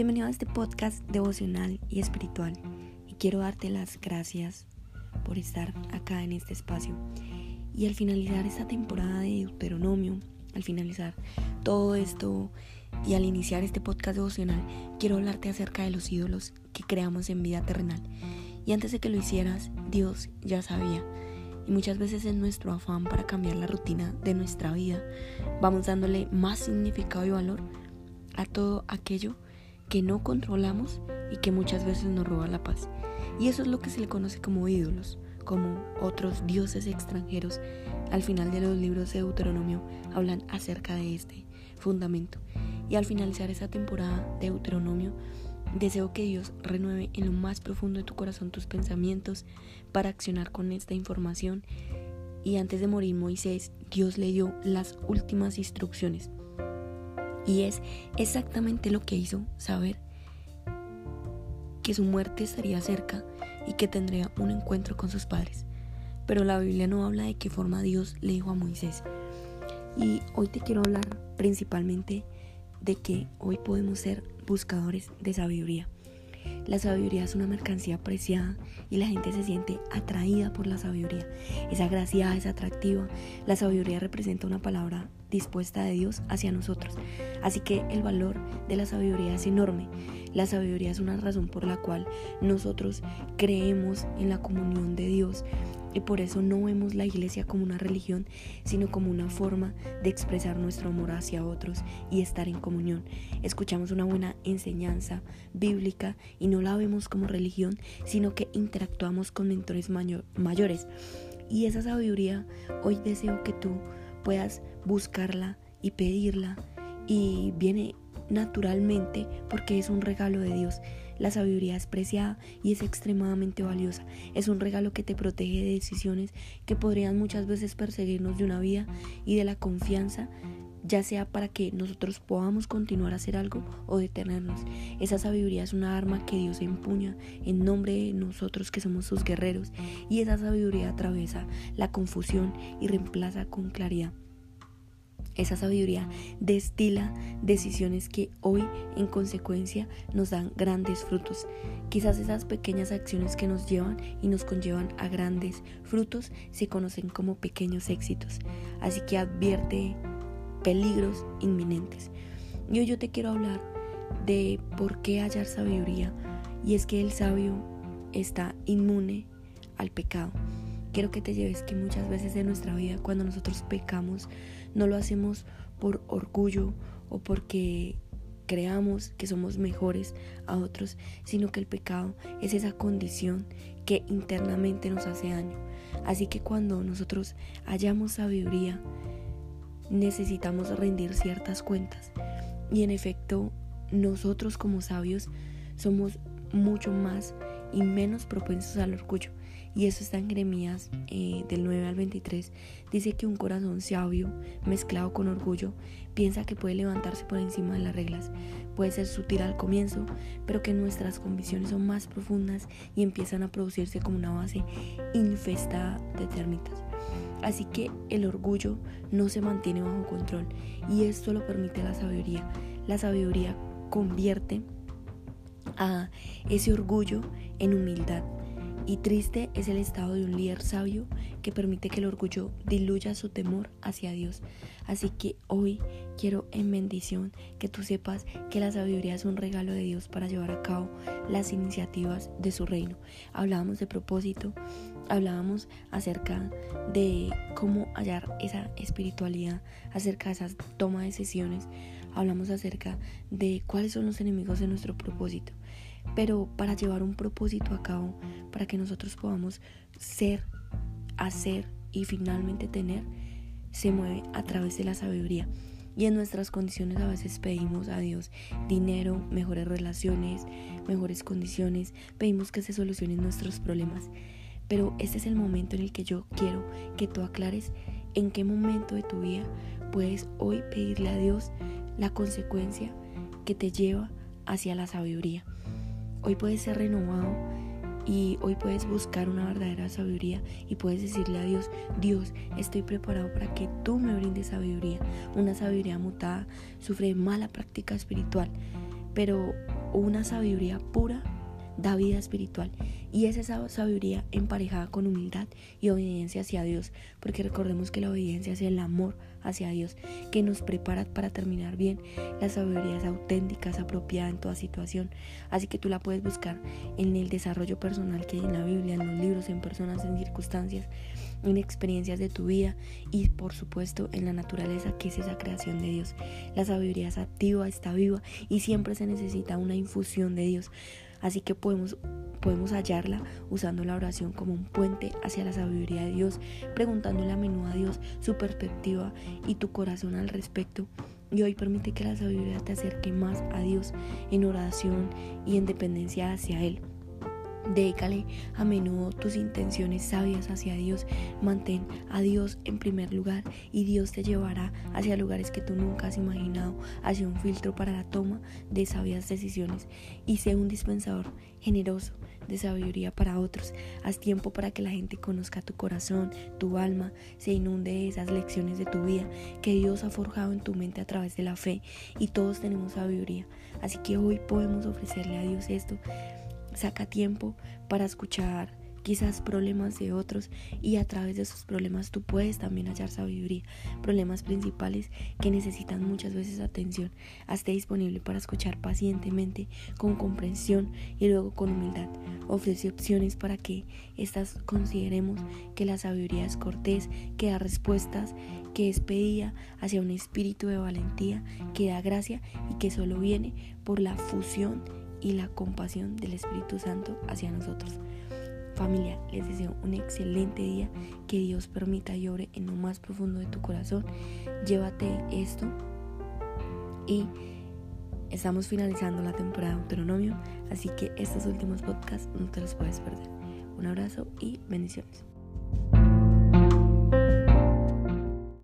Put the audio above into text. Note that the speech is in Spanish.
Bienvenido a este podcast devocional y espiritual y quiero darte las gracias por estar acá en este espacio. Y al finalizar esta temporada de Deuteronomio, al finalizar todo esto y al iniciar este podcast devocional, quiero hablarte acerca de los ídolos que creamos en vida terrenal. Y antes de que lo hicieras, Dios ya sabía. Y muchas veces en nuestro afán para cambiar la rutina de nuestra vida, vamos dándole más significado y valor a todo aquello que no controlamos y que muchas veces nos roba la paz. Y eso es lo que se le conoce como ídolos, como otros dioses extranjeros. Al final de los libros de Deuteronomio hablan acerca de este fundamento. Y al finalizar esta temporada de Deuteronomio, deseo que Dios renueve en lo más profundo de tu corazón tus pensamientos para accionar con esta información. Y antes de morir Moisés, Dios le dio las últimas instrucciones y es exactamente lo que hizo saber que su muerte estaría cerca y que tendría un encuentro con sus padres. Pero la Biblia no habla de qué forma Dios le dijo a Moisés. Y hoy te quiero hablar principalmente de que hoy podemos ser buscadores de sabiduría. La sabiduría es una mercancía apreciada y la gente se siente atraída por la sabiduría. Es agraciada, es atractiva. La sabiduría representa una palabra dispuesta de Dios hacia nosotros. Así que el valor de la sabiduría es enorme. La sabiduría es una razón por la cual nosotros creemos en la comunión de Dios y por eso no vemos la iglesia como una religión, sino como una forma de expresar nuestro amor hacia otros y estar en comunión. Escuchamos una buena enseñanza bíblica y no la vemos como religión, sino que interactuamos con mentores mayores. Y esa sabiduría hoy deseo que tú puedas buscarla y pedirla y viene naturalmente porque es un regalo de Dios. La sabiduría es preciada y es extremadamente valiosa. Es un regalo que te protege de decisiones que podrían muchas veces perseguirnos de una vida y de la confianza, ya sea para que nosotros podamos continuar a hacer algo o detenernos. Esa sabiduría es una arma que Dios empuña en nombre de nosotros que somos sus guerreros y esa sabiduría atraviesa la confusión y reemplaza con claridad. Esa sabiduría destila decisiones que hoy en consecuencia nos dan grandes frutos. Quizás esas pequeñas acciones que nos llevan y nos conllevan a grandes frutos se conocen como pequeños éxitos. Así que advierte peligros inminentes. Y yo te quiero hablar de por qué hallar sabiduría. Y es que el sabio está inmune al pecado. Quiero que te lleves que muchas veces en nuestra vida cuando nosotros pecamos no lo hacemos por orgullo o porque creamos que somos mejores a otros, sino que el pecado es esa condición que internamente nos hace daño. Así que cuando nosotros hallamos sabiduría, necesitamos rendir ciertas cuentas. Y en efecto, nosotros como sabios somos mucho más y menos propensos al orgullo y eso está en Jeremías eh, del 9 al 23, dice que un corazón sabio mezclado con orgullo piensa que puede levantarse por encima de las reglas. Puede ser sutil al comienzo, pero que nuestras convicciones son más profundas y empiezan a producirse como una base infestada de termitas. Así que el orgullo no se mantiene bajo control y esto lo permite la sabiduría. La sabiduría convierte a ese orgullo en humildad y triste es el estado de un líder sabio que permite que el orgullo diluya su temor hacia Dios. Así que hoy quiero en bendición que tú sepas que la sabiduría es un regalo de Dios para llevar a cabo las iniciativas de su reino. Hablábamos de propósito, hablábamos acerca de cómo hallar esa espiritualidad, acerca de esa toma de decisiones, hablamos acerca de cuáles son los enemigos de nuestro propósito. Pero para llevar un propósito a cabo, para que nosotros podamos ser, hacer y finalmente tener, se mueve a través de la sabiduría. Y en nuestras condiciones a veces pedimos a Dios dinero, mejores relaciones, mejores condiciones, pedimos que se solucionen nuestros problemas. Pero este es el momento en el que yo quiero que tú aclares en qué momento de tu vida puedes hoy pedirle a Dios la consecuencia que te lleva hacia la sabiduría. Hoy puedes ser renovado y hoy puedes buscar una verdadera sabiduría y puedes decirle a Dios, Dios, estoy preparado para que tú me brindes sabiduría. Una sabiduría mutada sufre mala práctica espiritual, pero una sabiduría pura da vida espiritual y es esa sabiduría emparejada con humildad y obediencia hacia Dios, porque recordemos que la obediencia es el amor hacia Dios que nos prepara para terminar bien. La sabiduría es auténtica, apropiada en toda situación, así que tú la puedes buscar en el desarrollo personal que hay en la Biblia, en los libros, en personas, en circunstancias, en experiencias de tu vida y por supuesto en la naturaleza que es esa creación de Dios. La sabiduría es activa, está viva y siempre se necesita una infusión de Dios. Así que podemos, podemos hallarla usando la oración como un puente hacia la sabiduría de Dios, preguntándole a menudo a Dios su perspectiva y tu corazón al respecto. Y hoy permite que la sabiduría te acerque más a Dios en oración y en dependencia hacia Él. Décale a menudo tus intenciones sabias hacia Dios. Mantén a Dios en primer lugar y Dios te llevará hacia lugares que tú nunca has imaginado, hacia un filtro para la toma de sabias decisiones. Y sé un dispensador generoso de sabiduría para otros. Haz tiempo para que la gente conozca tu corazón, tu alma, se inunde de esas lecciones de tu vida que Dios ha forjado en tu mente a través de la fe. Y todos tenemos sabiduría. Así que hoy podemos ofrecerle a Dios esto Saca tiempo para escuchar quizás problemas de otros y a través de esos problemas tú puedes también hallar sabiduría, problemas principales que necesitan muchas veces atención. Hazte disponible para escuchar pacientemente, con comprensión y luego con humildad. Ofrece opciones para que estas consideremos que la sabiduría es cortés, que da respuestas, que es pedida hacia un espíritu de valentía, que da gracia y que solo viene por la fusión y la compasión del Espíritu Santo hacia nosotros. Familia, les deseo un excelente día, que Dios permita y obre en lo más profundo de tu corazón. Llévate esto y estamos finalizando la temporada de Autonomio, así que estos últimos podcasts no te los puedes perder. Un abrazo y bendiciones.